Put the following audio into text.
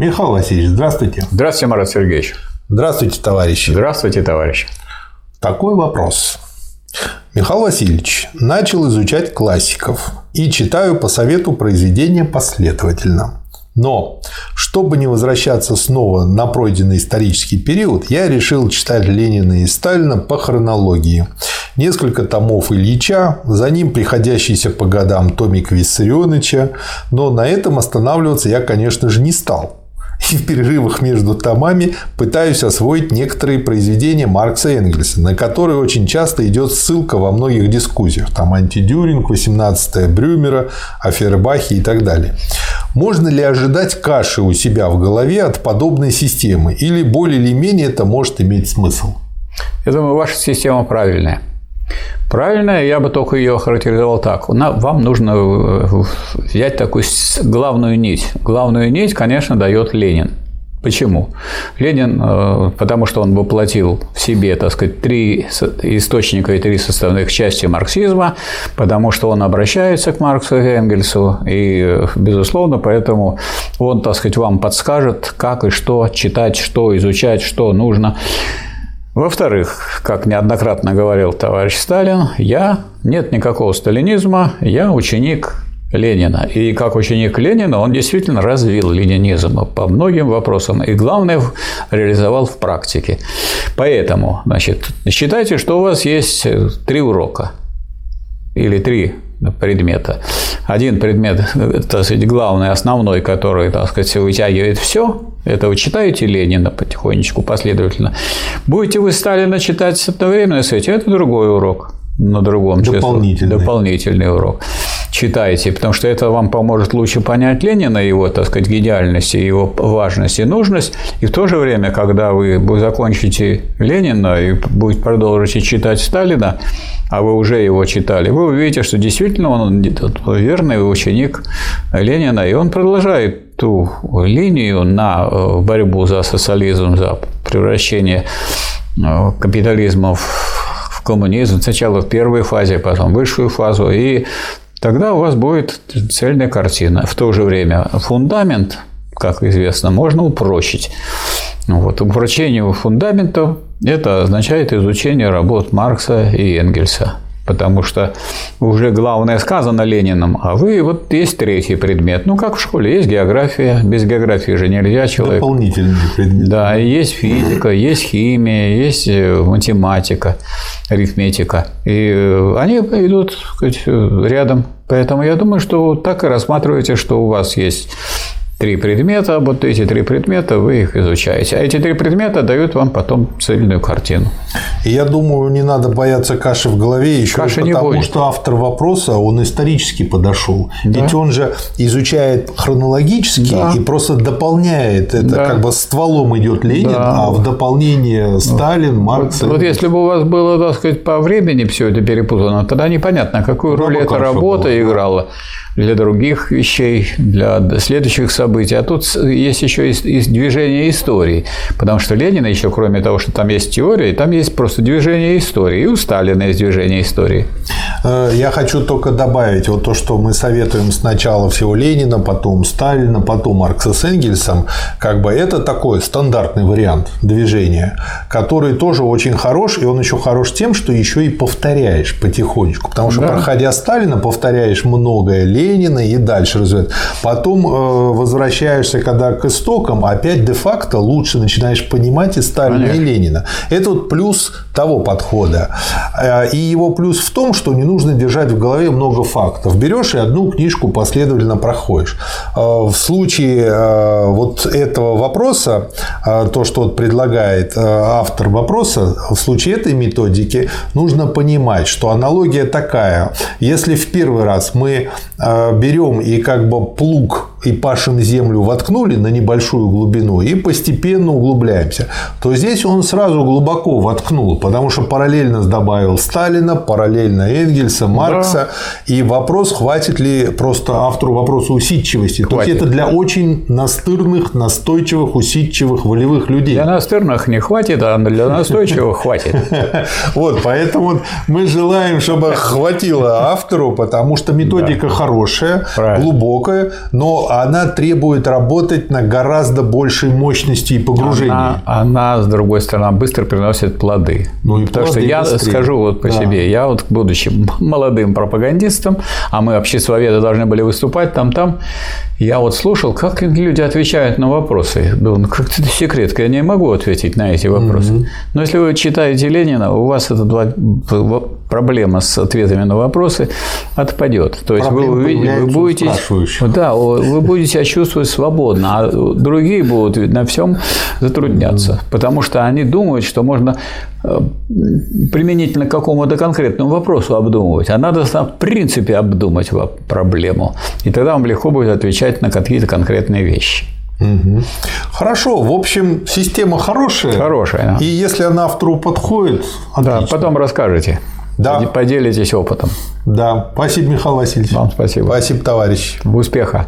Михаил Васильевич, здравствуйте. Здравствуйте, Марат Сергеевич. Здравствуйте, товарищи. Здравствуйте, товарищи. Такой вопрос. Михаил Васильевич, начал изучать классиков и читаю по совету произведения последовательно. Но, чтобы не возвращаться снова на пройденный исторический период, я решил читать Ленина и Сталина по хронологии. Несколько томов Ильича, за ним приходящийся по годам томик Виссарионовича, но на этом останавливаться я, конечно же, не стал и в перерывах между томами пытаюсь освоить некоторые произведения Маркса и Энгельса, на которые очень часто идет ссылка во многих дискуссиях. Там антидюринг, 18 Брюмера, Бахи и так далее. Можно ли ожидать каши у себя в голове от подобной системы? Или более или менее это может иметь смысл? Я думаю, ваша система правильная. Правильно, я бы только ее охарактеризовал так. Вам нужно э, взять такую главную нить. Главную нить, конечно, дает Ленин. Почему? Ленин, э, потому что он воплотил в себе, так сказать, три источника и три составных части марксизма, потому что он обращается к Марксу и Энгельсу, и, безусловно, поэтому он, так сказать, вам подскажет, как и что читать, что изучать, что нужно. Во-вторых, как неоднократно говорил товарищ Сталин, я, нет никакого сталинизма, я ученик Ленина. И как ученик Ленина он действительно развил ленинизм по многим вопросам и, главное, реализовал в практике. Поэтому, значит, считайте, что у вас есть три урока или три предмета. Один предмет, так сказать, главный, основной, который, так сказать, вытягивает все, это вы читаете Ленина потихонечку, последовательно. Будете вы Сталина читать одновременно с этим, это другой урок на другом дополнительный. дополнительный урок читайте, потому что это вам поможет лучше понять Ленина, его, так сказать, гениальность, его важность и нужность. И в то же время, когда вы закончите Ленина и будете продолжить читать Сталина, а вы уже его читали, вы увидите, что действительно он верный ученик Ленина, и он продолжает ту линию на э, борьбу за социализм, за превращение э, капитализма в коммунизм, сначала в первой фазе, потом в высшую фазу, и тогда у вас будет цельная картина. В то же время фундамент, как известно, можно упрочить. Вот. Упрочение фундамента – это означает изучение работ Маркса и Энгельса потому что уже главное сказано Лениным, а вы вот есть третий предмет. Ну, как в школе, есть география, без географии же нельзя человек. Дополнительный предмет. Да, есть физика, есть химия, есть э, математика, арифметика. И э, они идут сказать, рядом. Поэтому я думаю, что так и рассматриваете, что у вас есть три предмета, вот эти три предмета вы их изучаете. А эти три предмета дают вам потом цельную картину. Я думаю, не надо бояться каши в голове еще каши потому, не что автор вопроса, он исторически подошел. Да. Ведь он же изучает хронологически да. и просто дополняет это, да. как бы стволом идет Ленин, да. а в дополнение Сталин, Маркс. Вот, вот если бы у вас было, так сказать, по времени все это перепутано, тогда непонятно, какую роль эта работа было. играла для других вещей, для следующих событий. А тут есть еще и движение истории. Потому что Ленина еще, кроме того, что там есть теория, там есть просто движение истории. И у Сталина есть движение истории. Э, я хочу только добавить вот то, что мы советуем сначала всего Ленина, потом Сталина, потом Маркса с Энгельсом. Как бы это такой стандартный вариант движения, который тоже очень хорош, и он еще хорош тем, что еще и повторяешь потихонечку. Потому что, да. проходя Сталина, повторяешь многое Ленина и дальше развивает. Потом э, возвращаешься, когда к истокам, опять де-факто лучше начинаешь понимать и Сталина, Понятно. и Ленина. Это вот плюс того подхода. Э, и его плюс в том, что не нужно держать в голове много фактов. Берешь и одну книжку последовательно проходишь. Э, в случае вот этого вопроса, то, что вот предлагает автор вопроса, в случае этой методики нужно понимать, что аналогия такая. Если в первый раз мы Э, берем и как бы плуг и пашем землю воткнули на небольшую глубину и постепенно углубляемся, то здесь он сразу глубоко воткнул, потому что параллельно добавил Сталина, параллельно Энгельса, Маркса. Да. И вопрос, хватит ли просто автору вопроса усидчивости. Хватит. То есть это для очень настырных, настойчивых, усидчивых, волевых людей. Для настырных не хватит, а для настойчивых хватит. Вот, поэтому мы желаем, чтобы хватило автору, потому что методика хорошая, глубокая, но она требует работать на гораздо большей мощности и погружении. Она, она, с другой стороны, быстро приносит плоды. Ну и Потому что я быстрее. скажу вот по Да. себе, я вот, будучи молодым пропагандистом, а мы обществоведы должны были выступать там-там, я вот слушал, как люди отвечают на вопросы. Думал, ну как это секрет, я не могу ответить на эти вопросы. Но если вы читаете Ленина, у вас эта два- проблема с ответами на вопросы отпадет. То есть вы, Проблемы увидите- вы у будете, да, вы будете себя чувствовать свободно, а другие будут на всем затрудняться, потому что они думают, что можно э, применительно к какому-то конкретному вопросу обдумывать, а надо в принципе обдумать проблему, и тогда вам легко будет отвечать на какие-то конкретные вещи. Мгм. Хорошо, в общем, система хорошая. Хорошая, да. И если она автору подходит, Да, отлично. потом расскажете, Да. поделитесь опытом. Да. Спасибо, Михаил Васильевич. Вам спасибо. Спасибо, товарищ. Успеха!